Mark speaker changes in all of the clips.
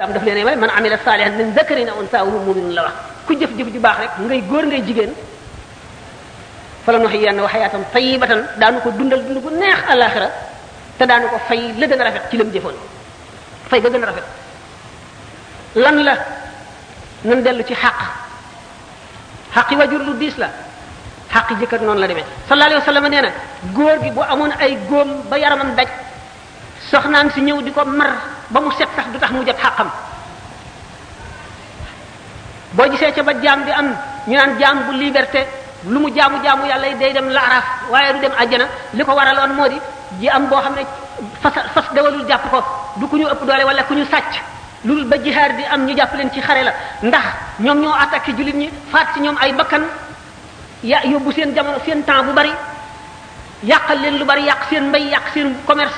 Speaker 1: am daf leen yemale man amila saalihan min zakarin aw unsaa wa huwa mu'minun la wax ku jëf-jëf ju baax rek ngay góor ngay jigéen fala nuhyiyannahu hayaatan tayyibatan daanu ko dundal dund gu neex àllaaxira te daanu ko fay la gën a rafet ci la mu jëfoon fay ga gën a rafet lan la nan dellu ci xaq xaqi wajur lu diis la xaqi jëkkër noonu la demee sallallahu alayhi wa sallam nee na góor gi bu amoon ay góom ba yaramam daj soxnaam si ñëw di ko mar ba mu set sax du tax mu jot xàqam boo gisee ca ba jaam di am ñu naan jaam bu liberté lu mu jaamu jaamu yàlla yi day dem laaraaf waaye du dem àjjana li ko waraloon moo di ji am boo xam ne fas fas dawalul jàpp ko du ku ñu ëpp doole wala ku ñu sàcc lu dul ba jihaar di am ñu jàpp leen ci xare la ndax ñoom ñoo attaqué jullit ñi faat ci ñoom ay bakkan ya yóbbu seen jamono seen temps bu bari yàqal leen lu bari yàq seen mbay yàq seen commerce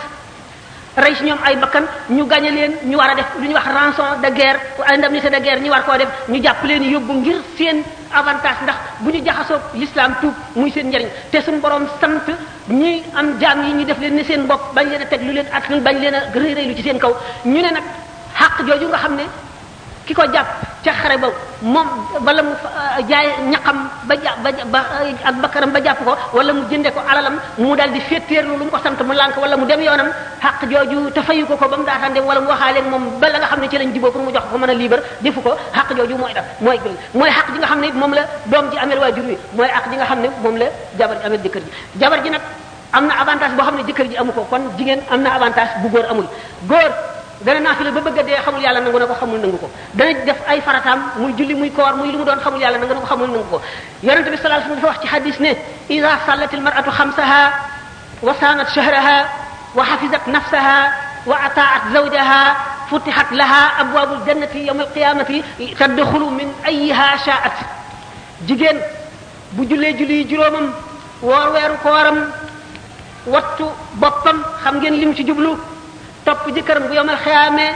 Speaker 1: rey si ñoom ay bakkan ñu gañe leen ñu war a def lu ñuy wax rançon de guerre indemnité de guerre ñu war koo def ñu jàpp leen yóbbu ngir seen avantage ndax bu ñu jaxasoo l'islam tuub muy seen njariñ te suñu borom sant ñi am jaam yi ñu def leen ne seen bopp bañ leen a teg lu leen attanul bañ leen a rëy rëylu ci seen kaw ñu ne nag xàq jooju nga xam ne ki ko jàpp ca xare ba moom wala mu euh, jaay ñaqam ba ja ba ba euh, ak bakkaram ba jàpp ko wala mu jënde ko alalam mu dal di féetéerlu lu mu ko sant mu lànk wala mu dem yoonam xaq jooju te fayu ko ko ba mu daataan dem wala mu waxaale moom ba la nga xam ne ci lañ jiboo pour mu jox ko mën a liibar defu ko xaq jooju mooy def mooy jooju mooy xaq ji nga xam ne moom la doom ji amel waajur wi mooy xaq ji nga xam ne moom la jabar ji amel jëkkër ji jabar ji nag am na avantage boo xam ne jëkkër ji amu ko kon jigéen am na avantage bu góor amul góor dana naafila ba bëgg a dee xamul yàlla nangu na ko xamul nangu ko dana def ay farataam muy julli muy koor muy lu mu doon xamul yàlla nangu na ko xamul nangu ko yonente bi sallallahu alayhi wasallam dafa wax ci hadis ne ida sallatil mar'atu xamsaha wa saanat shahraha wa xafizat nafsaha wa ataat zawjaha futihat laha abwaabul jannati yawmal qiyaamati tadxulu min ayyiha shaa'at jigéen bu jullee julli juróomam woor weeru kooram wattu boppam xam ngeen lim ci jublu topp jëkkëram bu yomal xeyaamee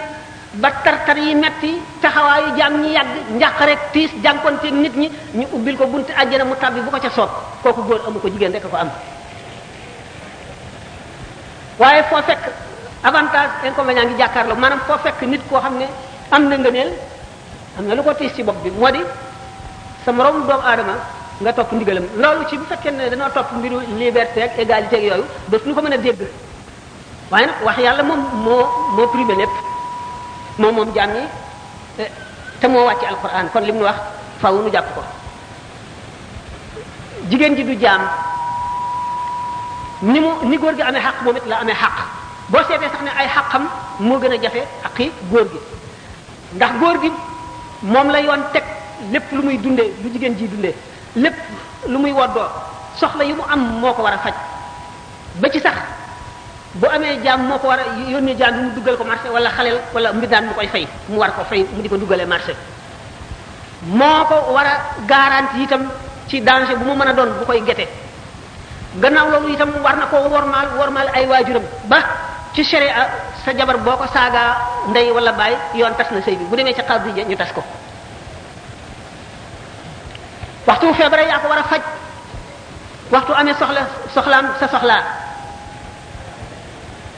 Speaker 1: ba tartar yi metti taxawaayu jaam ñi yàgg njàq rek tiis jànkonteeg nit ñi ñu ubbil ko bunti àjjana mu tàbbi bu ko ca soob kooku góor amu ko jigéen rek ko am waaye foo fekk avantage inconvénient ngi jàkkaarloo maanaam foo fekk nit koo xam ne am na ngëneel am na lu ko tiis ci bopp bi moo di sa moroom doomu aadama nga topp ndigalam loolu ci bu fekkee ne dañoo topp mbiru liberté ak égalité ak yooyu dootuñu ko mën a dégg waaye nag wax yàlla moom moo moo primé lépp moom moom jaam ñi te moo wàcc alquran kon li mu wax faw nu jàpp ko jigéen ji du jaam ni mu ni góor gi amee xaq moom it la amee xaq boo seetee sax ne ay xaqam moo gën a jafe xaqi góor gi ndax góor gi moom la yoon teg lépp lu muy dundee lu jigéen ji dundee lépp lu muy woddoo soxla yi mu am moo ko war a faj ba ci sax bu amee jaam moo ko war a yónnee jaam bi mu duggal ko marché wala xaleel wala mbindaan mu koy fay mu war ko fay mu di ko duggalee marché moo ko war a garanti itam ci danger bu mu mën a doon bu koy gete gannaaw loolu itam war na koo wormaal wormaal ay waajuram ba ci sharia sa jabar boo ko saagaa ndey wala baay yoon tas na sëy bi bu demee ca xaw ñu tas ko waxtu feebare yaa ko war a faj waxtu amee soxla soxlaam sa soxlaa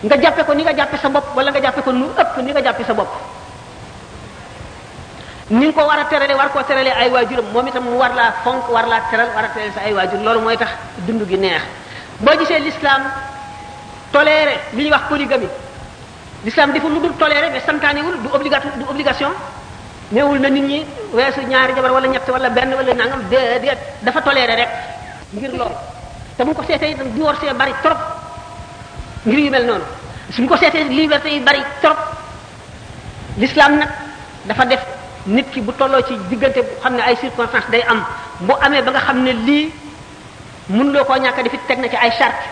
Speaker 1: nga jàppe ko ni nga jàppe sa bopp wala nga jàppe ko nu ëpp ni nga jàppe sa bopp ni nga ko war a terale war koo terale ay waajuram moom itam mu war laa fonk war laa teral war a terale sa ay waajur loolu mooy tax dund gi neex boo gisee l'islam toléré li ñuy wax polygamie l'islam deful lu dul toléré mais santaanewul du obligatoire du obligation néewul na nit ñi weesu ñaari jabar wala ñett wala benn wala nangam déedéet dafa toléré rek ngir loolu te bu ko seetee itam divorce bari trop ngir yu mel noonu suñ ko seetee liberté yi bari trop l'islam nag dafa def nit ki bu tolloo ci diggante bu xam ne ay circonstances day am bu amee ba nga xam ne lii mun loo koo ñàkk dafit teg na ci ay charte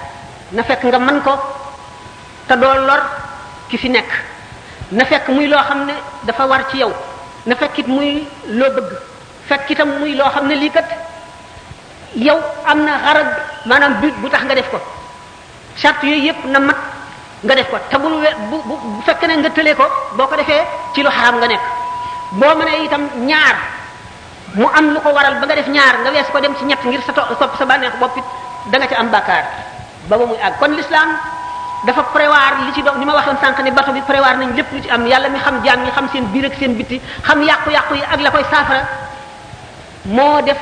Speaker 1: na fekk nga mën ko te doo lor ki fi nekk na fekk muy loo xam ne dafa war ci yow na fekk it muy loo bëgg fekk itam muy loo xam ne lii kat yow am na xarab maanaam but bu tax nga def ko charte yooyu yëpp na mat nga def ko te bul we bu bu bu fekkee ne nga tëlee ko boo ko defee ci lu xaraam nga nekk boo mënee itam ñaar mu am lu ko waral ba nga def ñaar nga wees ko dem ci ñett ngir sa to sopp sa bànneex bopp it da nga ci am bàkkaar ba ba muy àgg kon l'islam dafa prévoir li ci doom ni ma waxoon sànq ne bato bi prévoir nañ lépp lu ci am yàlla mi xam jaam ñi xam seen biir ak seen bitti xam yàqu-yàqu yi ak la koy saafara moo def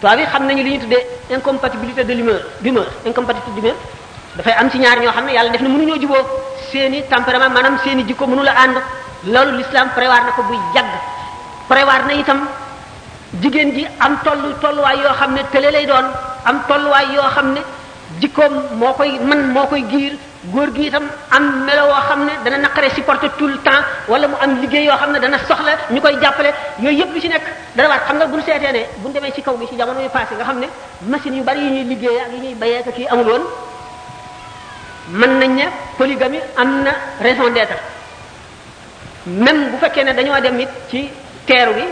Speaker 1: tubaab yi xam nañu li ñu tuddee incompatibilité de l'humeur d'humeur incompatibilité d'humeur dafay am ci ñaar ñoo xam ne yàlla def na mënuñoo juboo seeni tempérament maanaam seeni jikko mënu la ànd loolu l'islam prévoir na ko buy jagg prévoir na itam jigéen ji am tollu tolluwaay yoo xam ne tële lay doon am tolluwaay yoo xam ne jikkoom moo koy man moo koy giir góor gi itam am melo woo xam ne dana naqare supporter tout le temps wala mu am liggéey yoo xam ne dana soxla ñu koy jàppale yooyu yëpp lu ci nekk dana war xam nga buñu seetee ne buñu demee ci kaw gi ci jamono yu passé nga xam ne machine yu bari yu ñuy liggéey ak yu ñuy bayee ak kii amul woon mën nañ ne polygamie am na raison d'être même bu fekkee ne dañoo dem it ci teeru bi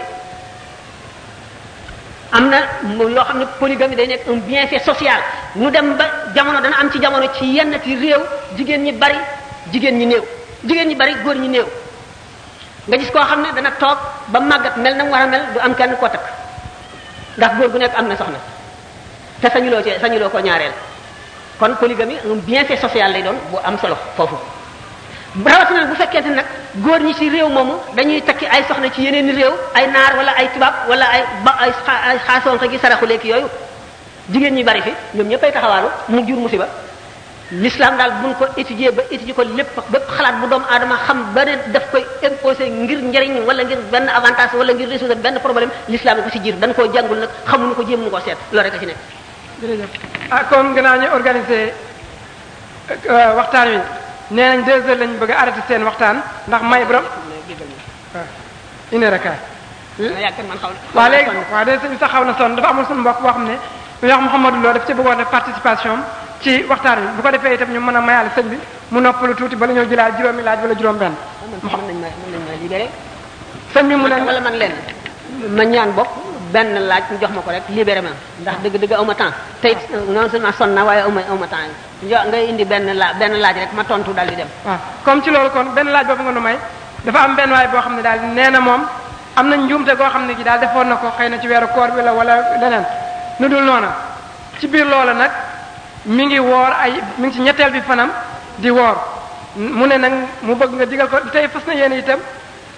Speaker 1: am na loo xam ne polygamie day nekk un bienfait social nu dem ba jamono dana am ci jamono ci yenn ci réew jigéen ñi bari jigéen ñi néew jigéen ñi bari góor ñi néew nga gis koo xam ne dana toog ba màggat mel na mu war a mel du am kenn koo takk ndax góor gu nekk am na soxna te sañuloo ci sañuloo ko ñaareel kon polygamie un bienfait social lay doon bu am solo foofu rawatina bu fekkente nag góor ñi ci réew moomu dañuy takki ay soxna ci yeneen réew ay naar wala ay tubaab wala ay ba ay ay xaasoonte gi saraxuleeki yooyu jigéen ñi bari fi ñoom ñëpp ay taxawaalu mu jur musiba l'islam daal buñ ko étudier ba étudier ko lépp bépp xalaat bu doomu aadama xam ba ne daf koy imposer ngir njëriñ wala ngir benn avantage wala ngir résoudre benn problème l'islam ko ci jiir dañ koo jàngul nag xamuñu ko jéem ñu ko seet loolu rek a ci nekk
Speaker 2: jërëjëf ah kon gannaaw ñu organisé waxtaan wi nee nañ deux heures lañ bëgg a arrêté seen waxtaan ndax may borom une heure et quart. waaw léegi waaw day sëñ sax xaw na sonn dafa amoon suñu mbokk boo xam ne ñu wax Mouhamadou Lo daf ci bëggoon def participation ci waxtaan wi bu ko defee itam ñu mën a mayaale sëñ bi mu noppalu tuuti bala ñoo jëlaat juróomi laaj wala juróom benn
Speaker 1: mën nañ ma mën nañ ma libéré
Speaker 2: sëñ bi mu leen
Speaker 1: wala man leen ma ñaan bopp benn laaj ñu jox ma ko rek libéré ma ndax dëgg dëgg awma temps tey non seulement sonn naa waaye awma awma temps jo nga indi benn la benn laaj rek ma tontu dal di dem
Speaker 2: waaw comme ci loolu kon benn laaj boobu nga nu may dafa am benn waay boo xam ne daal nee na moom am na njuumte goo xam ne gi daal defoon na ko xëy na ci weeru koor bi la wala leneen nu dul noona ci biir loola nag mi ngi woor ay mi ngi ci ñetteel bi fanam di woor mu ne nag mu bëgg nga digal ko tey fas na yéen itam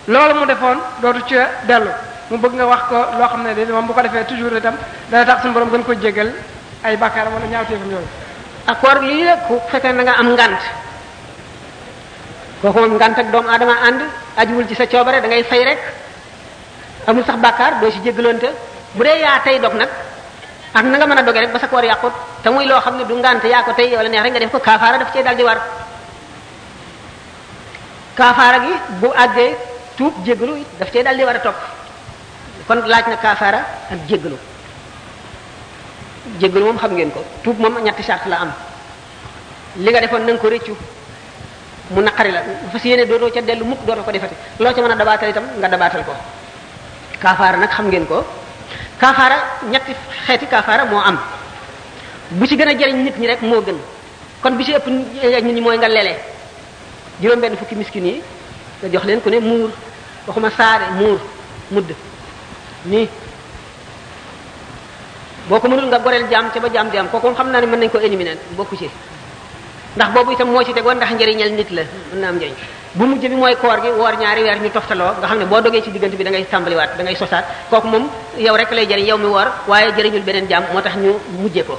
Speaker 2: loolu mu defoon dootu ci dellu mu bëgg nga wax ko loo xam ne de moom bu ko defee toujours itam dana tax suñu borom gën ko jégal ay bàkkaaram wala ñaawteefam yooyu
Speaker 1: accord lii la ku fekkee na nga am ngant kooku moom ngant ak doomu aadama ànd ajuwul ci sa coobare da ngay fay rek amul sax bàkkaar doo ci jéggaloonte bu dee yaa tey dog nag ak na nga mën a doge rek ba sa koor yàqut te muy loo xam ne du ngant yaa ko tey yow la neex rek nga def ko kaafaara daf cee daal di war kaafaara gi bu àggee tuub jéggalu it daf cee daal di war a topp kon laaj na kaafaara ak jéggalu jéggalu moom xam ngeen ko tuub moom ñetti sart la am li nga defoon na nga ko rëccu mu naqari la fas yéene dootoo ca dellu mukk dootoo ko defati loo ca mën a dabaatal itam nga dabaatal ko kaafaara nag xam ngeen ko kaafaara ñetti xeeti kaafaara moo am bu ci gën a jariñ nit ñi rek moo gën kon bi ci ëpp ak nit ñi mooy nga lele juróom benn fukki miskin yi nga jox leen ku ne muur waxuma saare muur mudd nii boo ko mënul nga goreel jaam ca ba jaam di am kooku xam naa ne mën nañ ko éliminer bokku ci ndax boobu itam moo ci tegoon ndax njëriñal nit la mën na am njëriñ bu mujj bi mooy koor gi woor ñaari weer ñu toftaloo nga xam ne boo dogee ci diggante bi da ngay tàmbaliwaat da ngay sosaat kooku moom yow rek lay jëriñ yow mi woor waaye jëriñul beneen jaam moo tax ñu mujje ko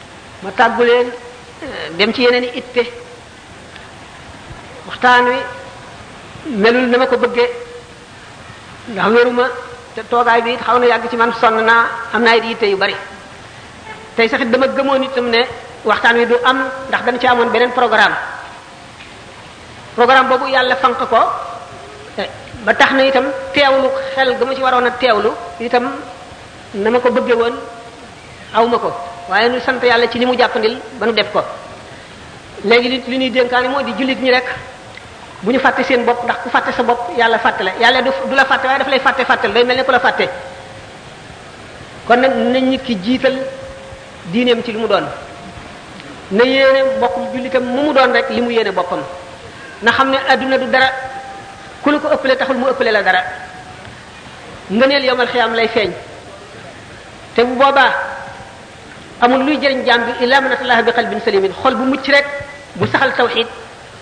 Speaker 1: ma tàggu leen eh, dem ci yeneen i itte waxtaan wi melul na ma ko bëggee ndax wéruma te toogaay bi it xaw na yàgg ci man sonn naa am naa it yitte yu bari tey sax dama gëmoon itam ne waxtaan wi du am ndax dañ ci amoon beneen programme programme boobu yàlla fanq ko eh, ba tax na itam teewlu xel ga ma ci waroon a teewlu itam na ma ko bëgge woon aw ma ko waaye nu sant yàlla ci li mu jàppandil ba nu def ko léegi li li ñuy dénkaane moo di jullit ñi rek bu ñu fàtte seen bopp ndax ku fàtte sa bopp yàlla fàtte la yàlla du du la fàtte waaye daf lay fàtte fàttel day mel ne ku la fàtte kon nag na nit ki jiital diineem ci li mu doon na yéene mbokkum jullitam mu mu doon rek li mu yéene boppam na xam ne adduna du dara ku la ko ëppale taxul mu ëppale la dara ngëneel yomal xiyaam lay feeñ te bu boobaa amul luy jëriñ jaam bi illa man atallaha bi qalbin salimin xol bu mucc rek bu saxal tawxid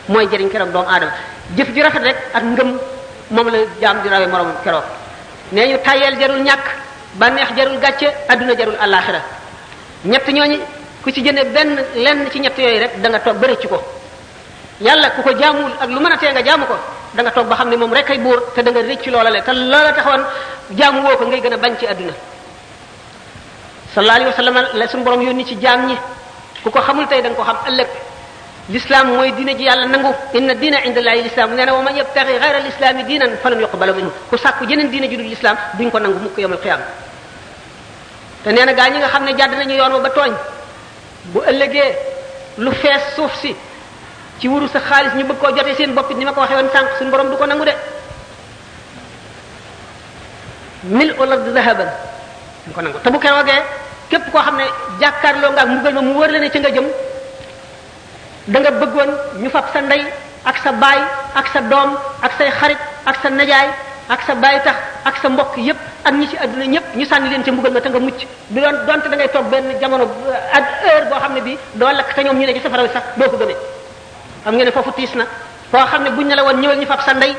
Speaker 1: mooy jëriñ keroog doomu aadama jëf ju rafet rek ak ngëm moom la jaam di rawee moroomam keroog nee ñu tàyyeel jarul ñàkk bànneex jarul gàcce adduna jarul àllaaxira ñett ñooñu ku ci jënde benn lenn ci ñett yooyu rek da nga toog bërëcc ko yàlla ku ko jaamuwul ak lu mën a tee nga jaamu ko da nga toog ba xam ne moom rek ay buur te da nga rëcc loola le te loola taxoon jaamu woo ko ngay gën a bañ ci àdduna sallallahu alayhi wa sallam la suñu borom yónni ci jaam ñi ku ko xamul tey da nga ko xam ëllëg l'islam mooy diine ji yàlla nangu inna diina inda allahi l'islam nee na wa man yabtaxi xayra l'islami diinan falan yuqbala minhu ku sàkku jeneen diine ju dul l'islam duñ ko nangu mukk yawmal qiyaama te nee na gaa ñi nga xam ne jàdd nañu yoon wa ba tooñ bu ëllëgee lu fees suuf si ci wuru sa xaalis ñu bëgg koo jotee seen bopp ni ma ko waxee woon sànq suñu borom du ko nangu de mil olard zahaban du ko nangu te bu keroogee képp koo xam ne jàkkaarloo nga ak mbugal ma mu wër la ne ci nga jëm da nga bëggoon ñu fab sa ndey ak sa baay ak sa doom ak say xarit ak sa najaay ak sa baay tax ak sa mbokk yépp ak ñi ci àdduna ñépp ñu sànni leen ca mbugal ma te nga mucc du doon donte da ngay toog benn jamono ak heure boo xam ne bi doo lakk te ñoom ñu ne ci safara wi sax doo ko gëmee xam ngeen ne foofu tiis na foo xam ne buñ ne la woon ñëwal ñu fab sa ndey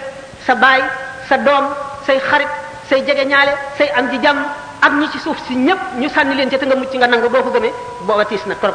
Speaker 1: sa baay sa doom say xarit say jege ñaale say am ji jàmm ak ñi ci suuf si ñépp ñu sànni leen ca te nga mucc nga nangu boo ko gëmee booba tiis na trop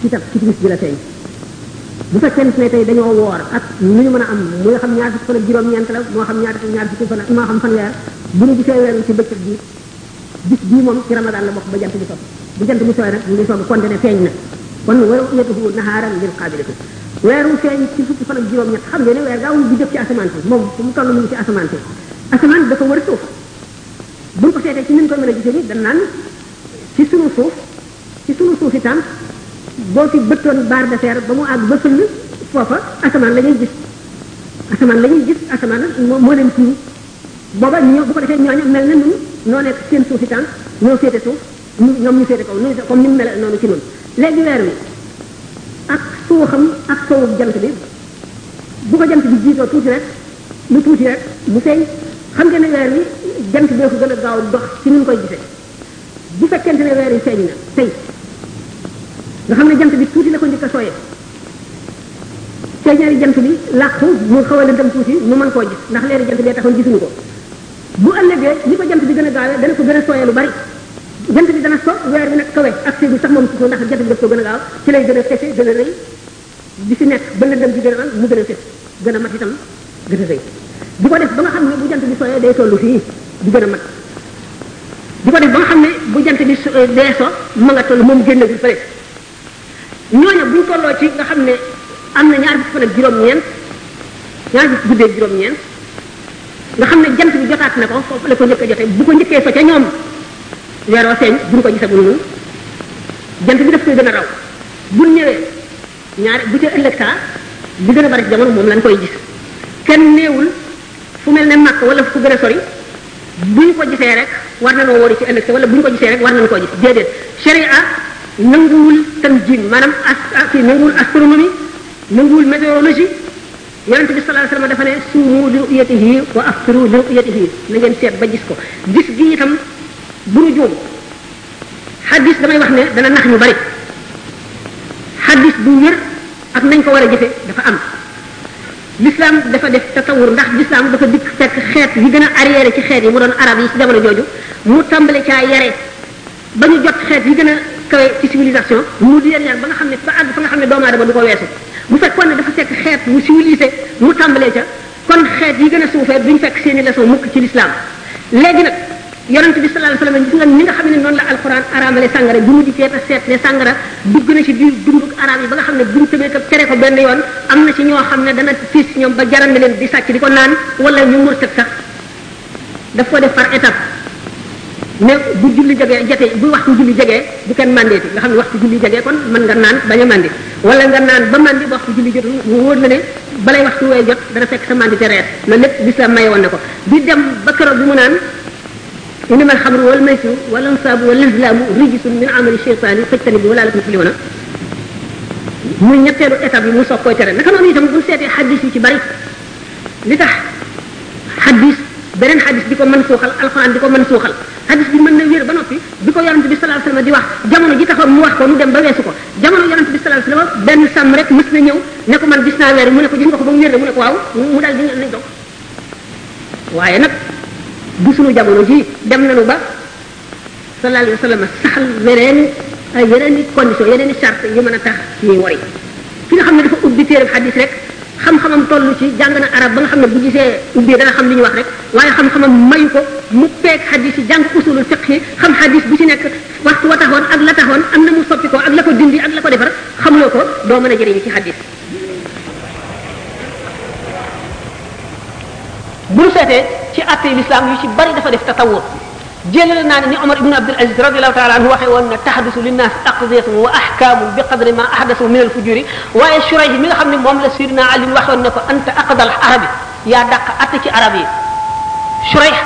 Speaker 3: ci tam ci timis ji la feeñ bu fekkee ne tey dañoo woor ak lu ñu mën a am moo xam ñaar fukki fan ak juróom-ñeent la moo xam ñaar ñaar fukki fan ak moo xam fanweer bu ñu gisee weer wi ci bëccëg bi bis bii moom ci ramadan la bokk ba jant bi sopp bu jant bi sooy nag ñu ngi soog kon dene feeñ na kon waru yetuhu naxaaran lil qaabilikum weer wu feeñ ci fukki fan ak juróom-ñett xam ngeen ne weer gaawul di jëf ci asamaan si moom fu mu toll mu ngi ci asamaan si asamaan dafa war a suuf bu ñu ko seetee ci ni ñu koy mën a gisee ni dañ naan ci sunu suuf ci sunu suuf itam boo fi bëttoon baar de fer ba mu àgg ba fëll foofa asamaan la ñuy gis asamaan la ñuy gis asamaan moo moo leen tiim booba ñoo bu ko defee ñooñu mel na ñun noo nekk seen suuf itam ñoo féete suuf ñu ñoom ñu féete kaw ñu comme ni mu mel noonu ci noonu léegi weer wi ak suuxam ak sowu jant bi bu ko jant bi jiitoo tuuti rek lu tuuti rek mu feeñ xam nga ne weer wi jant bee ko gën a gaaw dox ci ni ñu koy gisee bu fekkente ne weer yi feeñ na tey nga xam ne jant bi tuuti la ko njëkk a sooyee feeñaari jant bi làqu mu xaw a lëndëm tuuti mu mën koo gis ndax leeri jant bee taxoon gisuñu ko bu ëllëgee li ko jant bi gën a gaawee dana ko gën a sooyee lu bari jant bi dana so weer bi nag kawe ak séegu sax moom ci ko ndax jant bi daf ko gën a gaaw ci lay gën a fese gën a rëy di fi nekk ba lëndëm bi gën a mu gën a fës gën a mat itam gën a rëy di ko def ba nga xam ne bu jant bi sooyee day toll fii di gën a mat di ko def ba nga xam ne bu jant bi so- dee so ma nga toll moom génnagul fële ñooñu buñ tolloo ci nga xam ne am na ñaar fukki fan ak juróom-ñeent ñaar fukki guddee ak juróom-ñeent nga xam ne jant bi jotaat na ko foofu la ko njëkk a jotee bu ko njëkkee so ca ñoom weeroo feeñ buñ ko gisagul ñun jant bi daf koy gën a raw bu ñëwee ñaar bu ca ëllëg saa bi gën a bari ci jamono moom lañ koy gis kenn néewul fu mel ne màkk wala fu gën a sori bu ñu ko gisee rek war na noo wari ci ëllëg sa wala bu ñu ko gisee rek war nañu koo gis déedéet sharia nanguwul tanjim maanaam as kii nanguwul astronomie nanguwul météorologie yonente bi sallallahu alayhi wasallam dafa ne suumu li ru'yatihi wa aftiru li ru'yatihi na ngeen seet ba gis ko gis gi itam bu ñu juum xaddis damay wax ne dana nax ñu bari xaddis bu wér ak nañ ko war a jëfe dafa am
Speaker 1: l'islam dafa def tatawur ndax l'islam dafa dikk fekk xeet yi gën a arriéré ci xeet yi mu doon arab yi ci jamono jooju mu tàmbale caa yare ba ñu jot xeet yi gën a kawe ci civilisation mu di leen yar ba nga xam ne ba àgg fa nga xam ne doomu aadama du ko weesu bu fekkoon ne dafa fekk xeet mu civilisé mu tàmbalee ca kon xeet yi gën a suufee duñ fekk seeni leçon mukk ci lislaam léegi nag yonent bi sallallahu alayhi wasallam gis nga ni nga xam ne noonu la alxuraan araamale sàngara bi mu dikkee ba seet ne sàngara dugg na ci biir dundug araam yi ba nga xam ne buñ tëbee ko tere ko benn yoon am na ci ñoo xam ne dana fiis ñoom ba jaral na leen di sàcc di ko naan wala ñu murtat sax daf ko def par étape mais bu julli jegee jotee bu waxtu julli jegee bu kenn mandeeti nga xam ne waxtu julli jegee kon mën nga naan bañ a mandi wala nga naan ba mandi ba waxtu julli jotul mu wóor la ne balay waxtu way jot dana fekk sa mandi te reer loolu lépp lislaam maye woon na ko di dem ba keroog bi mu naan innamal xamru wal maysiru wal ansaabu wal azlaamu rijisun min amali sheytaani fajtanibu wala lakum tuflihuna muy ñetteelu étape bi mu soog koy tere naka noonu itam bu seetee xaddis yi ci bari li tax xadis beneen xadis di ko mën suuxal alxuraan di ko mën suuxal xadis bi mën na wér ba noppi bi ko yonent bi sallallahu alayhi wasallam di wax jamono ji taxoon mu wax ko mu dem ba weesu ko jamono yonent bi sallallahu alayhi wasallam benn sàmm rek mës na ñëw ne ko man gis naa weer mu ne ko gis nga ko ba mu wér mu ne ko waaw mu daal di nañ ko waaye nag bu sunu jamono ji dem nañu ba sallallahu alayhi wa sallam saxal yeneen ay yeneen i condition yeneen i charte yu mën a tax ñuy wari ki nga xam ne dafa ubbi téereb xadis rek xam-xamam toll ci jàng na arab ba nga xam ne bu gisee ubbi dana xam li ñu wax rek waaye xam-xamam mayu ko mu peeg xadis yi jàng usulul fiqh yi xam xadis bu ci nekk waxtu wa taxoon ak la taxoon am na mu soppi ko ak la ko dindi ak la ko defar xamloo ko doo mën a jëriñu ci xadis bu ñu seetee ci àtte lislaam yu ci bari dafa def tatawur jëlal naa ne ni Omar ibn Abdul Aziz radiyallahu taala anhu waxee woon na tahdusu linnaas aqdiyatun wa ahkaamun bi qadri ma ahdasu min al fujuri waaye Shurayh mi nga xam ne moom la Sidina Ali waxoon ne ko anta aqdal arabi yaa dàq atte ci arab yi Shurayh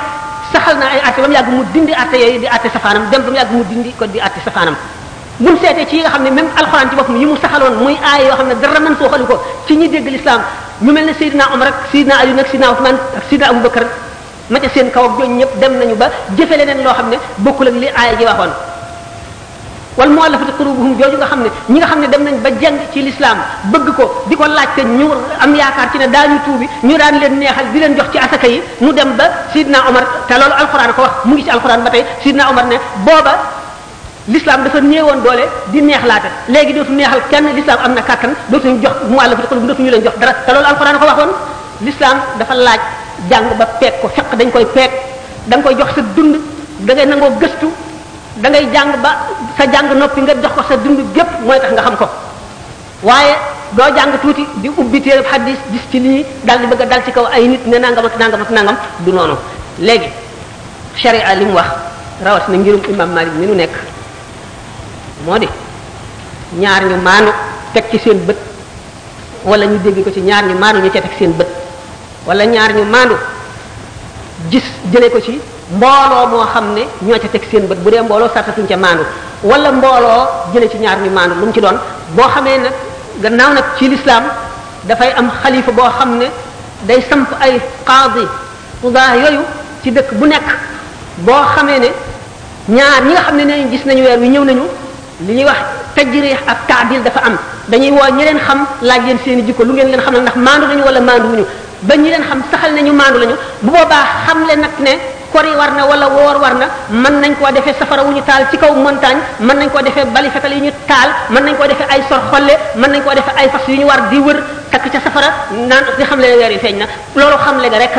Speaker 1: saxal na ay atte ba mu yàgg mu dindi atte yooyu di atte safaanam dem ba mu yàgg mu dindi ko di atte safaanam buñ seetee ci yi nga xam ne même alxuraan ci boppam yi mu saxaloon muy aaya yoo xam ne dara mën sooxalu ko ci ñi dégg l'islam ñu mel ne Seydina Omar ak Seydina Ali ak Seydina Ousmane ak Seydina Aboubacar ma ca seen kaw ak jooñ ñëpp dem nañu ba jëfe leneen loo xam ne bokkul ak li aaya ji waxoon wal mu'allafati qulubuhum jooju nga xam ne ñi nga xam ne dem nañ ba jàng ci lislaam bëgg ko di ko laajte ñu am yaakaar ci ne daañu tuubi ñu daan leen neexal di leen jox ci asaka yi mu dem ba Sidna Omar te loolu alxuraan ko wax mu ngi ci alxuraan ba tey Sidna Omar ne booba l'islam dafa néewoon doole di neexlaate léegi dootu neexal kenn l'islam am na kàttan dootuñu jox mu àll fa xol dootuñu leen jox dara te loolu alxuraan ko waxoon l'islam dafa laaj jàng ba peeg ko fekk dañ koy peeg da nga koy jox sa dund da ngay nangoo gëstu da ngay jàng ba sa jàng noppi nga jox ko sa dund gépp mooy tax nga xam ko waaye doo jàng tuuti di ubbi téere xadis gis ci lii daal di bëgg a dal ci kaw ay nit ne nangam ak nangam ak nangam du noonu léegi sharia li mu wax rawat na ngirum imam malik mi nu nekk moo di ñaar ñu maanu teg ci seen bët wala ñu dégg ko ci ñaar ñu maanu ñu ca teg seen bët wala ñaar ñu maanu gis jële ko ci mbooloo moo xam ne ñoo ca teg seen bët bu dee mbooloo sartatuñ ca maandu wala mbooloo jële ci ñaar ñu maandu lu mu ci doon boo xamee nag gannaaw nag ci lislaam dafay am xalifa boo xam ne day samp ay qaadi xudaa yooyu ci dëkk bu nekk boo xamee ne ñaar ñi nga xam ne ne gis nañu weer wi ñëw nañu li ñuy wax tajriix ak taadil dafa am dañuy woo ñi leen xam laaj leen seen i jikko lu ngeen leen xamal ndax maandu nañu wala maandu wuñu ba ñi leen xam saxal nañu maandu lañu bu boobaa xam le nag ne kori war na wala woor war na mën nañ koo defee safara wu ñu taal ci kaw montagne mën nañ koo defee bali fetal yu ñu taal mën nañ koo defee ay sor xolle mën nañ koo defee ay fas yu ñu war di wër takk ca safara naan di xam le ne weer yi feeñ na loolu xam le nga rek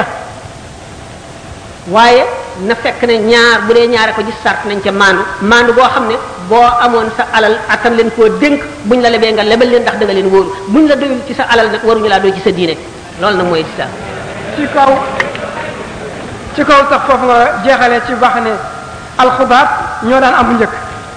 Speaker 1: waaye na fekk ne ñaar bu dee ñaare ko gis sart nañ ca maandu maandu boo xam ne boo amoon sa alal attan leen koo dénk buñ la lebee nga lebal leen ndax da nga leen wóoru buñ la doyul ci sa alal nag waruñu laa doy ci sa diine loolu nag mooy lislaam
Speaker 2: ci kaw ci kaw sax foofu nga jeexale ci wax ne alxubaat ñoo daan am bu njëkk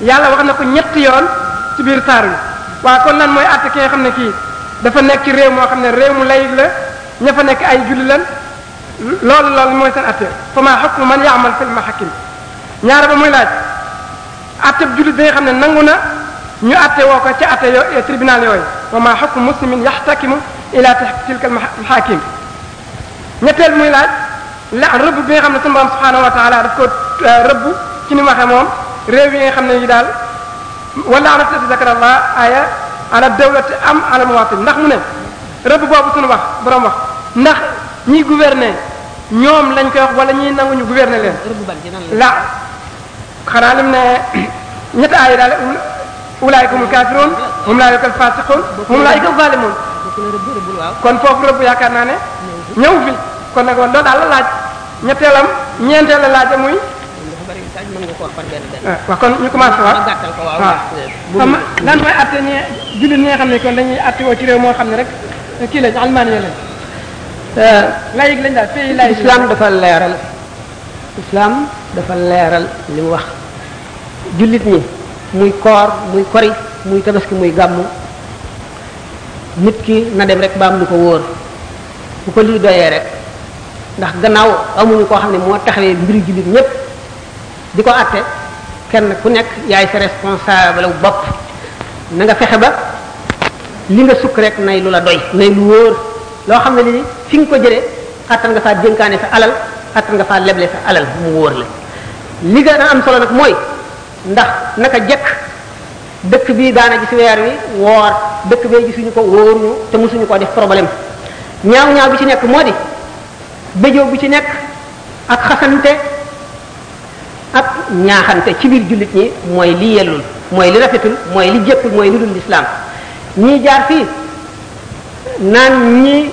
Speaker 2: yàlla wax na ko ñetti yoon ci biir saar wi waaw kon lan mooy àtte ki nga xam ne kii dafa nekk ci réew moo xam ne réew mu layig la ña fa nekk ay julli lan loolu loolu mooy seen àtte fa maa xukmu man yaamal fil mahakim ñaara ba muy laaj àtte jullit bi nga xam ne nangu na ñu àtte woo ko ca àtte yo tribunal yooyu wa maa xukmu muslimin yaxtakimu ila tilka al mahakim ñetteel muy laaj la rëbb bi nga xam ne sunu borom subhaanahu wa taala daf ko euh, rëbb ci ni mu waxee moom réew yi nga xam ne yi daal wala ala tati zakar allah aya ala dawlati am ala muwatin ndax mu ne rëbb boobu sunu wax borom wax ndax ñi gouverner ñoom lañ koy wax wala ñiy nanguñu gouverner leen
Speaker 1: la
Speaker 2: xanaa lim ne ñetti aay daal ulaayika humul kaafiruun hum laa yukal faasiquun hum laa yukal zaalimuun kon foofu rëbb yaakaar naa ne ñëw fi kon nag woon loolu daal la laaj ñetteelam ñeenteel la laaj muy waaw kon ñu commencé
Speaker 1: waaw
Speaker 2: waaw xam lan mooy atte ñi jullit ñi nga xam ne kon dañuy atte woo ci réew moo xam ne rek kii lañ almaani lañ layig lañ daal pays layig
Speaker 1: islam dafa leeral islaam dafa leeral li mu wax jullit ñi muy koor muy kori muy tabaski muy gàmmu nit ki na dem rek ba am lu ko wóor bu ko lii doyee rek ndax gannaaw amuñu koo xam ne moo taxawee mbiri jullit ñépp di ko àtte kenn ku nekk yaay sa responsable bu bopp na nga fexe ba li nga sukk rek nay lu la doy nay lu wóor loo xam ne li fi nga ko jëlee attan nga faa dénkaane sa alal attan nga faa leble sa alal mu wóor la li gën a am solo nag mooy ndax naka jekk dëkk bi daana gis weer wi woor dëkk bee gisuñu ko wóoruñu te mosuñu ko def problème ñaaw ñaaw bi ci nekk moo di béjoo bu ci nekk ak xasante ak ñaaxante ci biir jullit ñi mooy li yellul mooy li rafetul mooy li jekkul mooy li dul lislaam ñii jaar fii naan ñii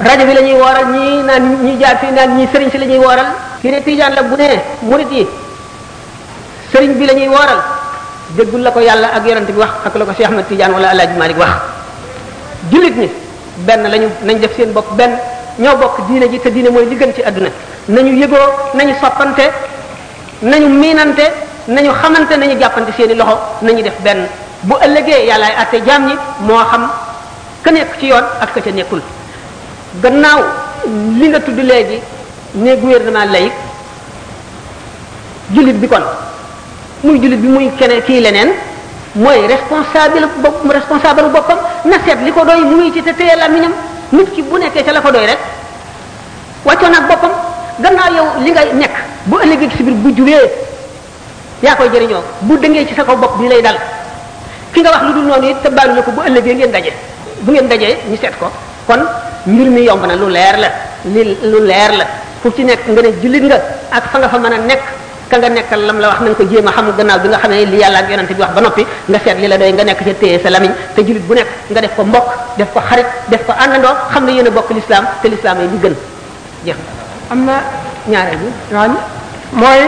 Speaker 1: rajo bi la ñuy wooral ñii naan ñii jaar fii naan ñii sëriñ si la ñuy wooral kii ne tijaan la bu ne murit yi sëriñ bi la ñuy wooral déggul la ko yàlla ak yonent bi wax ak la ko Cheikh Ahmed Tidiane wala El Hadj Malick wax jullit ñi benn lañu nañ def seen bopp benn ñoo bokk diine ji te diine mooy li gën ci àdduna nañu yëgoo nañu soppante nañu miinante nañu xamante nañu jàppante seeni loxo nañu def benn bu ëllëgee yàllaay àtte jaam ñi moo xam ka nekk ci yoon ak ka ca nekkul gannaaw li nga tudd léegi ne gouvernement laïc jullit bi kon muy jullit bi muy keneen kii leneen mooy responsable bopp responsable boppam na seet li ko doy mu ngi ci te téye làmmiñam nit ki bu nekkee ca la ko doy rek wàccoon ak boppam gannaaw yow li nga nekk bu ëllëgee ci biir bu jubee yaa koy jëriñoo bu dëngee ci sa kaw bopp bi lay dal ki nga wax lu dul noonu it te baalu na ko bu ëllëgee ngeen daje bu ngeen dajee ñu seet ko kon mbir mi yomb na lu leer la li lu leer la fu ci nekk nga ne jullit nga ak fa nga fa mën a nekk ka nga nekkal lam la wax na nga ko jéem a xam gannaaw bi nga xamee li yàlla ak yonente bi wax ba noppi nga seet li la doy nga nekk ca téye sa lamiñ te jullit bu nekk nga def ko mbokk def ko xarit def ko àndandoo xam ne yéen a bokk lislaam te lislaam yi li gën jeex
Speaker 2: am na
Speaker 1: ñaareel bi
Speaker 2: waaw mooy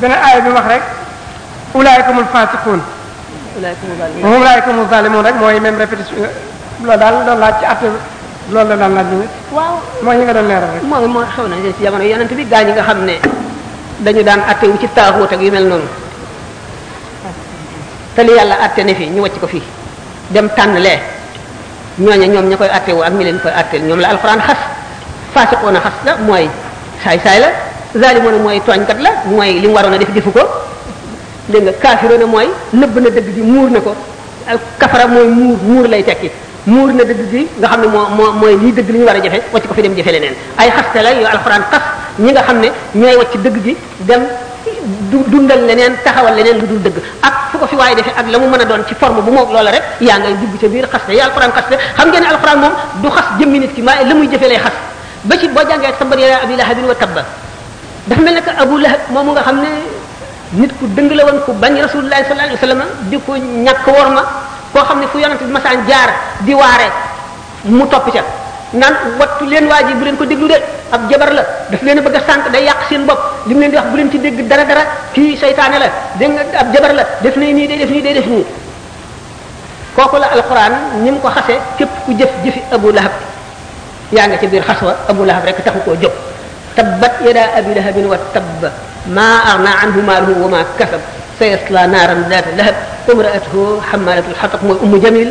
Speaker 2: benn aaya bi wax rek ulaayka mul faasiquun moom ulaayka mul zalimun rek mooy même répétition loolu daal loolu laaj ci atte loolu la daan laaj ñu
Speaker 1: waaw
Speaker 2: mooy ñi nga doon leeral rek
Speaker 1: mooy mooy xew na ci jamono yonent bi gaa ñi nga xam ne dañu daan atte wu ci taaxuut ak yu mel noonu te li yàlla atte ne fii ñu wàcc ko fii dem tànn lee ñooña ñoom ña koy atte woo ak ñi leen koy atteel ñoom la alxuraan xas faasiqoona xas la mooy saay-saay la zaalimoona mooy tooñkat la mooy li mu waroon a def defu ko dégg nga kaafiroona mooy nëbb na dëgg gi muur na ko ak kafara mooy muur muur lay tekki muur na dëgg gi nga xam ne moo moo mooy lii dëgg li ñu war a jafe wacc ko fi dem jafe leneen ay xaste la yu alxuraan xas ñi nga xam ne ñooy wacc dëgg gi dem du dundal leneen taxawal leneen lu dul dëgg ak fu ko fi waaye defee ak la mu mën a doon ci forme bu moog loola rek yaa ngay dugg ca biir xas te yi alxuraan xas te xam ngeen ne alxuraan moom du xas jëmmi nit ki maa la muy jëfee lay xas ba ci boo jàngee ak sa mbari abi lahabin wa tabba dafa mel ne que abu lahab moomu nga xam ne nit ku dëng la woon ku bañ rasulullahi sallallahu alayhi wa sallam di ko ñàkk worma koo xam ne fu yonent bi masaan jaar di waare mu topp ca naan wattu leen waa ji bu leen ko déglu de ab jabar la daf leen a bëgg a sànq day yàq seen bopp li mu leen di wax bu leen ci dégg dara dara kii seytaane la dégg nga ab jabar la def na nii day def nii day def nii kooku la alquran ni mu ko xase képp ku jëf jëfi abu lahab yaa nga ca biir xas wa abu lahab rek taxu koo jóg tabbat yadaa abi lahabin wa tabba maa agna anhu maaluhu wa maa kasab sayasla naaran daata lahab imraatuhu xammaalatul xatab mooy ummu jamil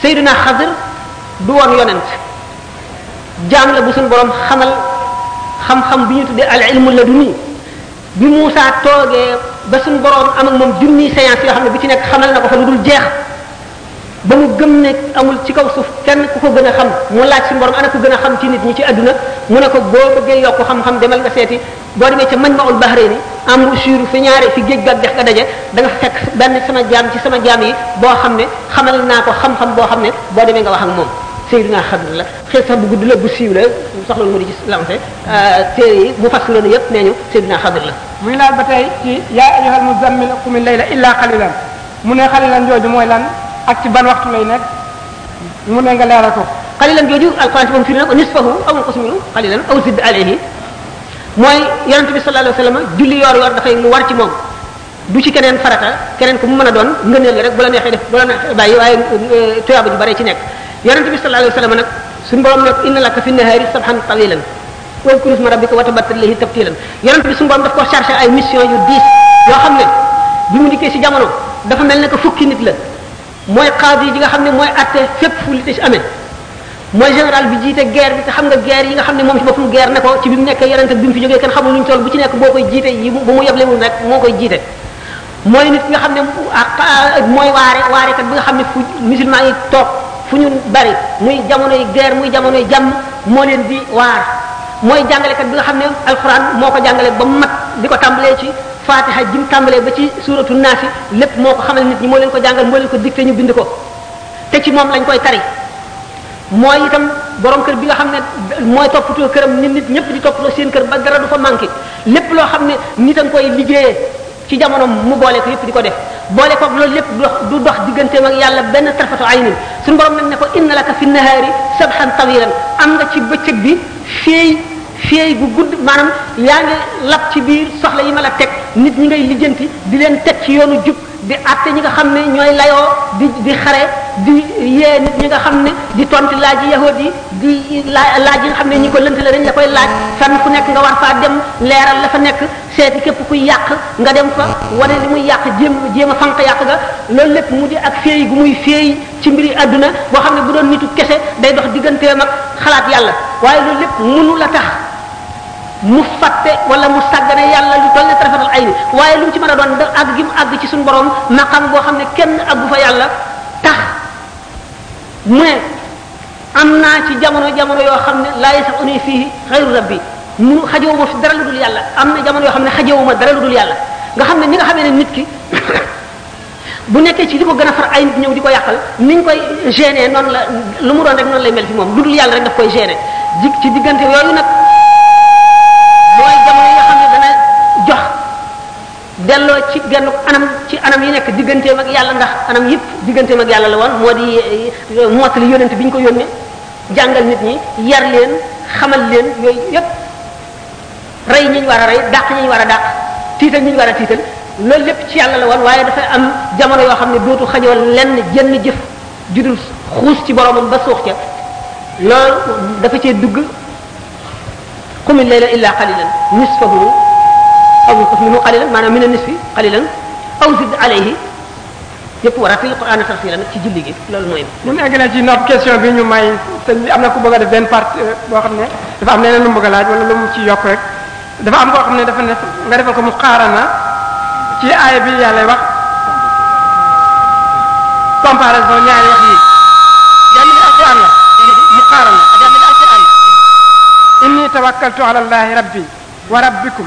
Speaker 1: Seydina Xadir du woon yonent jaam la bu suñu borom xamal xam-xam bi ñu tuddee al ilmu laduni bi Moussa toogee ba suñu borom am ak moom junniy séance yoo xam ne bi ci nekk xamal na ko fa lu dul jeex ba mu gëm ne amul ci kaw suuf kenn ku ko gën a xam mu laaj suñu borom ana ku gën a xam ci nit ñi ci àdduna mu ne ko boo bëggee yokk xam-xam demal nga seeti boo demee ca mañ ma ul bahre ni am sur fi ñaari fi géej gag dex ga daje da nga fekk benn sama jaam ci sama jaam yi boo xam ne xamal naa ko xam-xam boo xam ne boo demee nga wax ak moom Seydina Xadir la xëy sax bu gudd la bu siiw la soxla mu di ci lancé téere yi mu fas loolu yëpp nee ñu Seydina Xadir la
Speaker 2: muy laal ba tey ci yaa ayyuhal muzammil qumil layla illa qalilan mu ne qalilan jooju mooy lan ak ci ban waxtu lay nekk mu ne nga leeral ko
Speaker 1: qalilan jooju alquran ci moom firi na ko nisfahu aw inqus minhu qalilan aw zid alayhi mooy yonent bi sallallahu alayhi wasallam julli yoor yoor dafay lu war ci moom du ci keneen farata keneen ku mu mën a doon ngëneel la rek bu la neexee def bu la neexee bàyyi waaye tuyaaba ju bare ci nekk yonent bi sallallahu alayhi wasallam nag suñu borom nag inna laka fi nahaari sabhan tawilan wazkur isma rabbika wa tabattal ilayhi tabtilan yonent bi suñu borom daf ko chargé ay mission yu diis yoo xam ne bi mu dikkee ci jamono dafa mel ne que fukki nit la mooy xaadi ji nga xam ne mooy atte fépp fu li ci amee mooy général bi jiite guerre bi te xam nga guerre yi nga xam ne moom ci boppam guerre ne ko ci bi mu nekkee yonent bi mu fi jógee kenn xamul luñ toll bu ci nekk boo koy jiite yi bu mu yeblewul rek moo koy jiite mooy nit ki nga xam ne mooy waare waarekat bi nga xam ne fu musulman yi toog fu ñu bari muy jamonoy guerre muy jamonoy jàmm moo leen di waar mooy jàngalekat bi nga xam ne alxuraan moo ko jàngale ba mu mat di ko tàmbalee ci fatiha jim tàmbalee ba ci suratu naasi lépp moo ko xamal nit ñi moo leen ko jàngal moo leen ko dicté ñu bind ko te ci moom lañ koy tari mooy itam borom kër bi nga xam ne mooy toppatoo këram nit nit ñëpp di toppatoo seen kër ba dara du fa manqué lépp loo xam ne nit a nga koy liggéeyee ci jamono mu boole ko yëpp di ko def boole ko loolu lépp du dox du dox digganteem ak yàlla benn tarfatu aynin suñu borom nag ne ko inna laka fi nahaari sabhan tawilan am nga ci bëccëg bi fii fieey gu gudd maanaam yaa ngi lab ci biir soxla yi ma la teg nit ñi ngay lijjanti di leen teg ci yoonu jub di àtte ñi nga xam ne ñooy layoo di di xare di yee nit ñi nga xam ne di tontu laaj yahud yi di laaj yi nga xam ne ñi ko lënt la dañ la koy laaj fenn fu nekk nga war faa dem leeral la fa nekk seeti képp kuy yàq nga dem fa wane li muy yàq jéem jéem a fanq yàq ga loolu lépp mu di ak féey gu muy féey ci mbiri àdduna boo xam ne bu doon nitu kese day dox digganteem ak xalaat yàlla waaye loolu lépp mënu la tax mu fàtte wala mu sàggane yàlla lu toll ne tarafatal ay ni waaye lu mu ci mën a doon da àgg gi mu àgg ci suñu borom maqam boo xam ne kenn àggu fa yàlla tax mu ne am naa ci jamono jamono yoo xam ne laa yasa uni fii xayru rabbi munu xajowuma fi dara lu dul yàlla am na jamono yoo xam ne xajowuma dara lu dul yàlla nga xam ne ni nga xamee ne nit ki bu nekkee ci li ko gën a far ay nit ñëw di ko yàqal niñ koy gêner noonu la lu mu doon rek noonu lay mel ci moom lu dul yàlla rek daf koy gêner di ci diggante yooyu nag mooy jamono yi nga xam ne dana jox delloo ci genn anam ci anam yi nekk digganteem ak yàlla ndax anam yëpp digganteem ak yàlla la woon moo di mottali yonent bi ñu ko yónnee jàngal nit ñi yar leen xamal leen yooyu yëpp rey ñi ñu war a rey dàq ñi ñu war a dàq tiital ñi ñu war a tiital loolu lépp ci yàlla la woon waaye dafa am jamono yoo xam ne dootu xajoo lenn jenn jëf judul xuus ci boromam ba suux ca loolu dafa cee dugg qumil layla illa qalilan nisfahu aw inqus minhu qalilan maanaam min an nisfi qalilan aw zid alayhi yëpp war a fil Qur'an tafsila nag ci julli gi loolu mooy.
Speaker 2: ñu ngi eggale ci nopp question bi ñu may sëñ bi am na ku bëgg a def benn part euh, boo xam ne dafa am leneen lu mu bëgg a laaj wala lu mu ci yokk rek dafa am koo xam ne dafa ne nga defal ko mu xaarana ci aaya bi yàlla wax comparaison ñaari wax yi. jàmm bi alquran la. mu xaarana. jàmm bi alquran la. inni tawakkaltu ala allahi rabbi wa rabbikum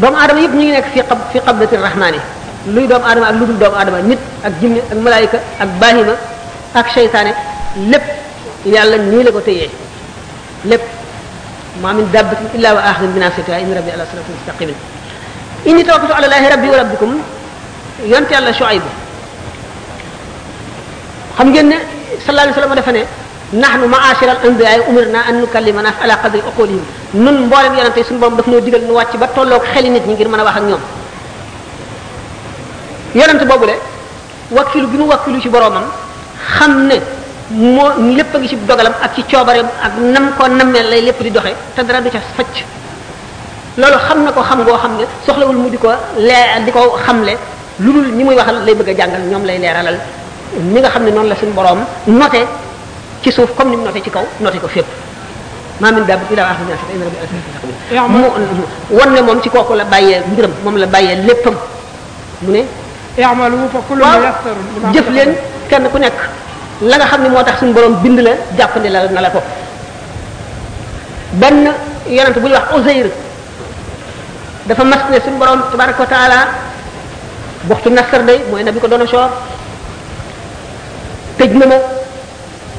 Speaker 1: doomu aadama yëpp ñu ngi nekk fi xab fi xablati rahmaani luy doomu aadama ak lu dul doomu aadama nit ak jinne ak malaayika ak baahima ak seytaane lépp yàlla nii la ko téyee lépp ma min dabbatin illa wa axidun bi naasiyatiha inna rabbi ala siratin mustaqimin inni tawakkaltu ala llahi rabbi wa rabbikum yonte yàlla Shuayb xam ngeen ne sallallahu alayhi wa sallam dafa ne nahnu ma'ashira al-anbiya'i umirna an nukallima nas ala qadri uqulihim nun mboolem yonente yi suñu borom daf noo digal nu wàcc ba tolloog xeli nit ñi ngir mën a wax ak ñoom yonente boobu le wakkilu bi mu wakkilu ci boromam xam ne moo lépp a ngi ci dogalam ak ci coobareem ak nam ko nammee lay lépp di doxee te dara du ca facc loolu xam na ko xam ngoo xam ne soxlawul mu di ko lee di ko xamle lu dul ñi muy waxal lay bëgg a jàngal ñoom lay leeralal ni nga xam ne noonu la suñu boroom noté ci suuf comme ni mu noté ci kaw noté ko fépp maa min daab ila axir nas inna rabbi mu won ne moom ci kooku la bàyyee mbiram moom la bàyyee léppam mu ne
Speaker 2: i'malu fa
Speaker 1: kullu
Speaker 2: muyassarun
Speaker 1: jëf leen kenn ku nekk la nga xam ne moo tax suñu borom bind la jàppandi la na la ko benn yonent bu ñuy wax Uzayr dafa mas ne suñu borom tabaraka wa taala buxtu nasar day mooy na bi ko doon soor tëj na ma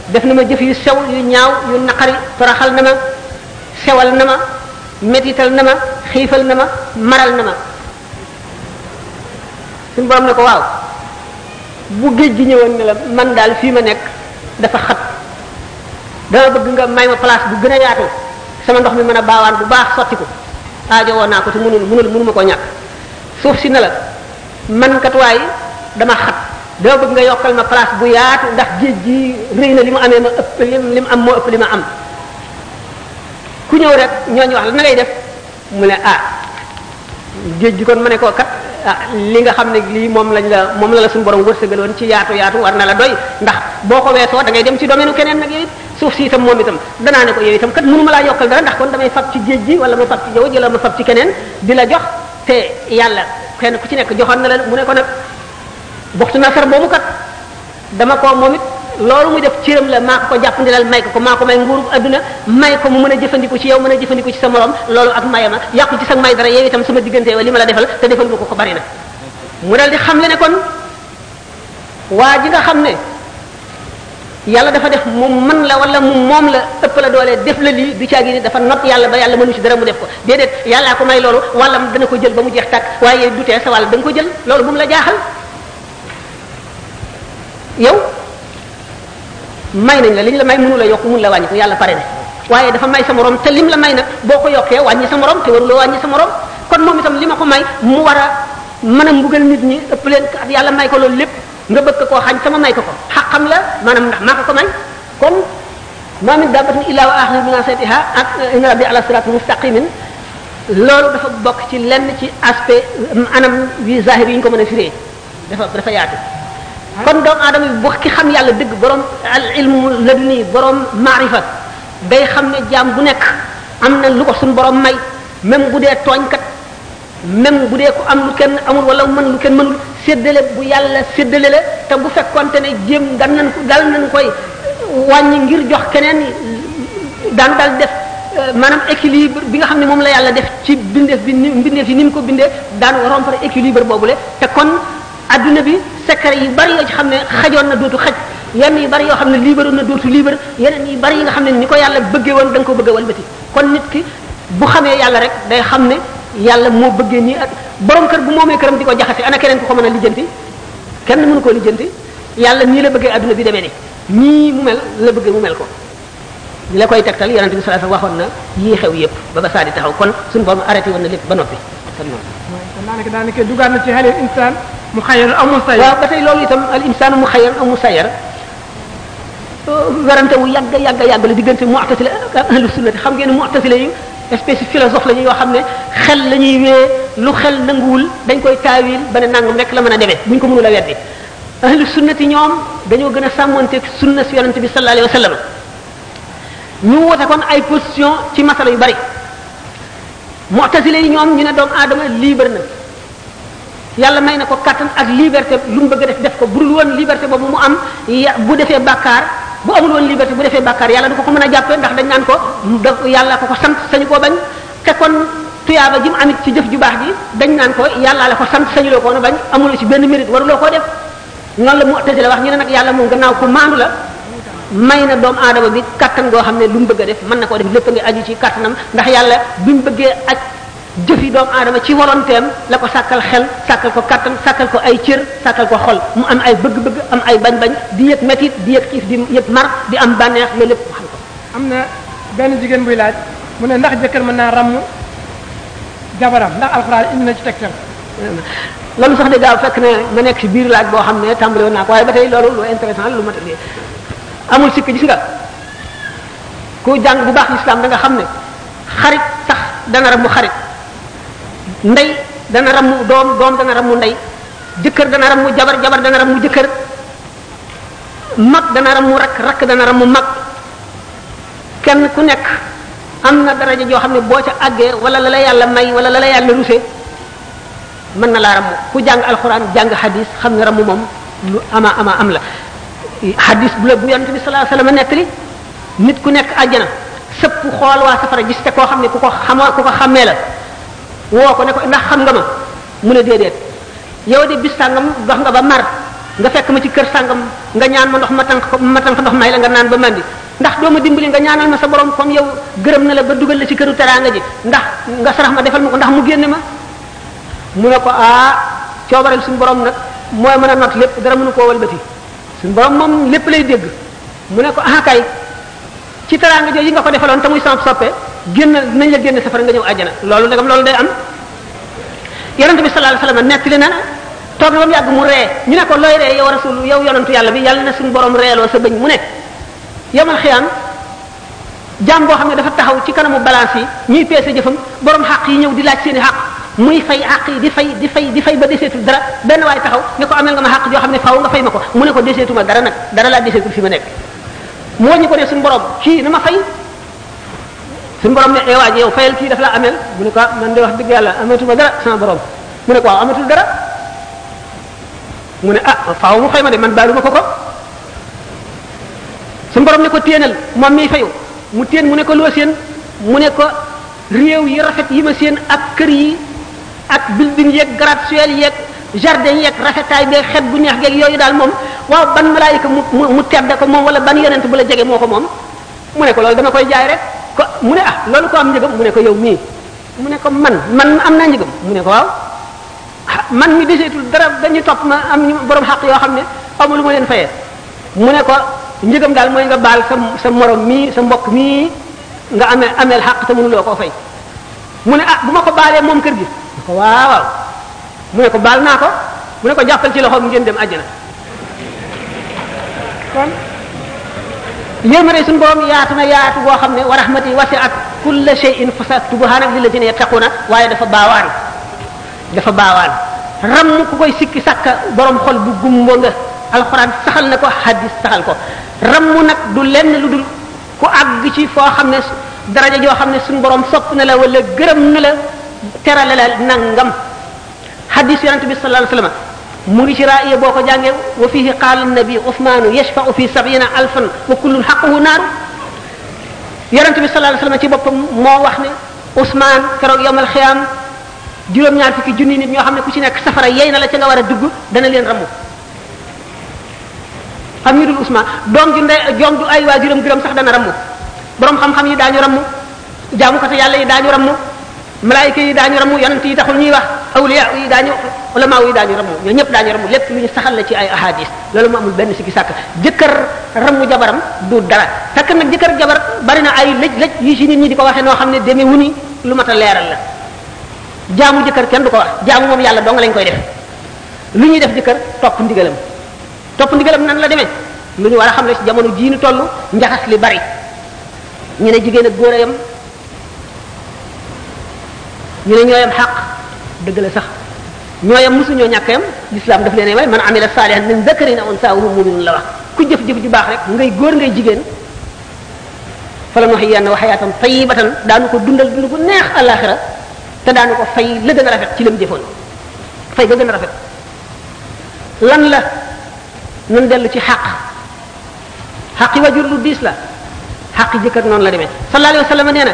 Speaker 1: def na ma jëf yu sew yu ñaaw yu naqari toraxal na ma sewal na ma metital na ma xiifal na ma maral na ma suñu borom ne ko waaw bu géej gi ñëwoon ne la man daal fii ma nekk dafa xat dama bëgg nga may ma place bu gën a yaatu sama ndox mi mën a baawaan bu baax sotti ko aajo woon naa ko te mënul mënul mënuma koo ñàkk suuf si ne la man kat waay dama xat dama bëgg nga yokkal ma place bu yaatu ndax géej gi rëy na li mu amee ma ëpp li mu am moo ëpp li ma am ku ñëw rek ñooñu wax la na ngay def mu ne ah géej gi kon ma ne ko kat ah li nga xam ne lii moom lañ la moom la la suñu borom wërsëgaloon ci yaatu yaatu war na la doy ndax boo ko weesoo da ngay dem ci domaine keneen nag yow it suuf si itam moom itam danaa ne ko yow itam kat mënu ma laa yokkal dara ndax kon damay fab ci géej gi wala ma fab ci jaww ji wala ma fab ci keneen di la jox te yàlla kenn ku ci nekk joxoon na la mu ne ko nag boxtu nasar boobu kat dama ko moom it loolu mu def cëram la maa ko ko jàppandilal may ko ko maa ko may nguurub adduna may ko mu mën a jëfandiku ci yow mën a jëfandiku ci sa morom loolu ak mayama yàqu ci sa may dara yow itam sama diggante wa li ma la defal te defal ma ko ko bari na mu dal di xam le ne kon waa ji nga xam ne yàlla dafa def mu mën la wala mu moom la ëpp la doole def la lii du caagi ni dafa not yàlla ba yàlla mënu ci dara mu def ko déedéet yàllaa ko may loolu wàllam dana ko jël ba mu jeex tàkk waaye du tee sa wàll da nga ko jël loolu bu mu la jaaxal yow may nañ la liñ la may mënu la yokk mënu la wàññi ko yàlla pare na waaye dafa may sa morom te lim la may nag boo ko yokkee wàññi sa morom te waruloo wàññi sa morom kon moom itam li ma ko may mu war a mën a mbugal nit ñi ëpp leen yàlla may ko loolu lépp nga bëgg koo xañ sama may ko ko xaqam la maanaam ndax maa ko ko may kon ma min dabbatin illa wa axna min asatiha ak inna rabbi ala siratin mustaqimin loolu dafa bokk ci lenn ci aspect anam yu zahir yi ñu ko mën a firee dafa dafa yaatu kon doomu aadama bi bu ki xam yàlla dëgg borom al ilmu laduni borom maarifa day xam ne jaam bu nekk am na lu ko suñ borom may même bu dee tooñkat même bu dee ko am lu kenn amul wala mën lu kenn mënul séddale bu yàlla séddale la te bu fekkonte ne jéem dan nañ ko dal nañ koy wàññi ngir jox keneen daan dal def maanaam équilibre bi nga xam ne moom la yàlla def ci bindeef bi ni bindeef yi ni mu ko bindee daan rompre équilibre boobule te kon adduna bi secret yu bari yoo ci xam ne xajoon na dootu xaj yenn yu bari yoo xam ne libre na dootu libre yeneen yu bari yi nga xam ne ni ko yàlla bëggee woon da nga ko bëgg a walbati kon nit ki bu xamee yàlla rek day xam ne yàlla moo bëggee nii ak borom kër bu moomee këram di ko jaxase ana keneen ku ko mën a lijjanti kenn mënu koo lijjanti yàlla nii la bëggee adduna bi demee ni nii mu mel la bëggee mu mel ko li la koy tegtal yonente bi sallallahu alayhi wasallam waxoon na yii xew yëpp ba ba saa di taxaw kon suñu borom arrêté woon na lépp ba noppi kon noonu
Speaker 2: kon daanaka daanaka dugaat na ci xale insaan mu xayal amul say
Speaker 1: waaw ba tey loolu itam al insaanu mu xayar amu sayar werante wu yàgg yàgg yàgg la diggante mu'tazila ak ahlu sunna xam ngeen mu'tazila yi espèce philosophe la ñu yoo xam ne xel la ñuy wee lu xel nanguwul dañ koy taawil ba ne nangam rek la mën a demee buñ ko mënul a weddi ahlu sunnati ñoom dañoo gën a sàmmonteeg sunna si yonente bi sallallahu alayhi wa sallam ñu wote kon ay position ci masala yu bari mu'tazila yi ñoom ñu ne doomu aadama libre na yàlla may na ko kàttan ak liberté lu mu bëgg a def def ko bu dul woon liberté boobu mu am ya- bu defee bàkkaar bu amul woon liberté bu defee bàkkaar yàlla du ko ko mën a jàppee ndax dañ naan ko da yàlla ko ko sant sañu koo bañ te kon tuyaaba ji mu amit ci jëf ju baax ji dañ naan ko yàlla la ko sant sañu loo ko woon a bañ amuloo ci benn mérite waruloo koo def noonu la mu tësi la wax ñu ne nag yàlla moom gannaaw ku maandu la may na doomu aadama bi kattan goo xam ne lu mu bëgg a def mën na koo def lépp a ngi aju ci kattanam ndax yàlla bi mu bëggee aj jëfi doomu aadama ci volonteem la ko sàkkal xel sàkkal ko kattan sàkkal ko ay cër sàkkal ko xol mu am ay bëgg-bëgg am ay bañ-bañ di yëg métit di yëg xiif di yëg mar di am bànneex loolu lépp mu xam ko
Speaker 2: am na benn jigéen buy laaj mu ne ndax jëkkër mën naa ràmm jabaram ndax alxuraan indi na ci tegtal
Speaker 1: loolu sax de gaaw fekk ne ma nekk ci biir laaj boo xam ne tàmbali woon naa ko waaye ba tey loolu lu intéressant lu mat a amul sikk gis nga ku jàng bu baax lislaam da nga xam ne xarit sax dana ramu xarit ndey dana ramu doom doom dana ramu ndey jëkkër dana ramu jabar jabar dana ramu jëkkër mag dana ramu rakk rakk dana ramu mag kenn ku nekk am na daraja joo xam ne boo ca àggee wala la la yàlla may wala la la yàlla ruse mën na laa ramu ku jàng alxuraan jàng hadis xam ne ramu moom lu ama ama am la hadis bu la bu yonent bi sallallahu alayhi wasallam nettali nit ku nekk àjjana sëpp xool waa safara gis te koo xam ne ku ko xamoo ku ko xàmmee la woo ko ne ko ndax xam nga ma mu ne déedéet yow de bis sàngam dox nga ba mar nga fekk ma ci kër sàngam nga ñaan ma ndox ma tànk ko ma tànk ndox may la nga naan ba mandi ndax doo ma dimbali nga ñaanal ma sa borom comme yow gërëm na la ba dugal la ci këru teraanga ji ndax nga sarax ma defal ma ko ndax mu génne ma mu ne ko ah coobareel suñu borom nag mooy mën a not lépp dara mënu koo walbati suñu borom moom lépp lay dégg mu ne ko ah kay ci teraanga jooju nga ko defaloon te muy sama soppe génn nañ la génn safara nga ñëw àjjana loolu ndegam loolu day am yonent bi sallallahu alayhi wasallam nettali na toog na ba mu yàgg mu ree ñu ne ko looy ree yow rasul yow yonentu yàlla bi yàlla na suñu borom reeloo sa bëñ mu ne yamal xiyaam jaam boo xam ne dafa taxaw ci kanamu balance yi ñuy peese jëfam borom xaq yi ñëw di laaj seen i xaq muy fay xaq yi di fay di fay di fay ba deseetul dara benn waay taxaw ne ko amel nga ma xaq joo xam ne faaw nga fay ma ko mu ne ko deseetuma dara nag dara laa deseetul fi ma nekk mu wàññi ko ne suñu borom kii na ma fay suñu borom ne eh waa ji yow fayal kii daf la amel mu ne ko ah man de wax dëgg yàlla amatuma dara sama borom mu ne ko waaw amatul dara mu ne ah faaw mu fay ma de man baalu ma ko ko suñu borom ne ko téenal moom miy fayu mu téen mu ne ko loo seen mu ne ko réew yi rafet yi ma seen ak kër yi ak building yeeg gratte-ciel yeeg jardin yeeg rafetaay beeg xet bu neex geeg yooyu daal moom waaw ban malaayika mu mu mu tedd ko moom wala ban yonent bu la jege moo ko moom mu ne ko loolu dama koy jaay rek ko mu ne ah loolu ko am njëgam mu ne ko yow mii mu ne ko man man am naa njëgam mu ne ko waaw man mi deseetul dara dañu topp ma am ñu borom xaq yoo xam ne amu lu ma leen fayee mu ne ko njëgam daal mooy nga baal sa sa morom mii sa mbokk mii nga amee ameel xaq te mënuloo koo fay mu ne ah bu ma ko baalee moom kër gi mu ko waaw waaw mu ne ko baal naa ko mu ne ko jàppal ci loxoom ngeen dem àjjana
Speaker 2: kon
Speaker 1: yërmande suñu borom yaatu na yaatu boo xam ne wa rahmati wasi'at kulla shay'in fasaktubuha nag lillazina yattaquna waaye dafa baawaan dafa baawaan ramm ku koy sikki sàkka borom xol bu gumbo nga alxuraan saxal na ko hadis saxal ko ramm nag du lenn lu dul ku àgg ci foo xam ne daraja joo xam ne suñu borom sopp na la wala gërëm na la terale la nangam hadis yonent bi sallallahu alayhi wasallam mu ngi ci raaya boo ko jàngee wa fihi qaala annabi usmaanu yashfa'u fi sab'ina alfan wa kullun xaquhu naaru yonent bi sallallahu alayhi wasallam ci boppam moo wax ne usmaan keroog yowmal xiyaam juróom-ñaar fukki junni nit ñoo xam ne ku ci nekk safara yey na la ca nga war a dugg dana leen ramu xam ñu dul Ousmane doom ju ndey doom ju ay waajuram gërëm sax dana ramu borom xam-xam yi daañu ramu jaamukatu yàlla yi daañu ramu malaayika yi daañu ramu yonent yi taxul ñuy wax awliya yi daañu ulama yi daañu ramu ñoo ñëpp daañu ramu lépp lu ñu saxal la ci ay ahadis loolu mu amul benn sikki sàkk jëkkër ramu jabaram du dara fekk nag jëkkër jabar bari na ay lëj lëj yu ci nit ñi di ko waxee noo xam ne demee wuni lu mat a leeral la jaamu jëkkër kenn du ko wax jaamu moom yàlla dong lañ koy def lu ñuy def jëkkër topp ndigalam topp ndigalam nan la demee lu ñu war a xam ne ci jamono jii ñu toll njaxas li bari ñu ne jigéen ak góor a yam ñu ne ñooyam xaq dëgg la sax ñooyam mosuñoo ñàkk yam lislaam daf leen way man amila saalihan min dakarin aw unsaa wa huwa mu'minun la wax ku jëf-jëf ju baax rek ngay góor ngay jigéen fala nu xëyyanna wa xayaatan tayibatan daanu ko dundal dund bu neex alaxira te daanu ko fay la gën a rafet ci lam jëfoon fay ga gën a rafet lan la nan dellu ci xaq xaqi wajur lu diis la xaqi jëkkër noonu la demee sallallahu alayhi wa sallam nee na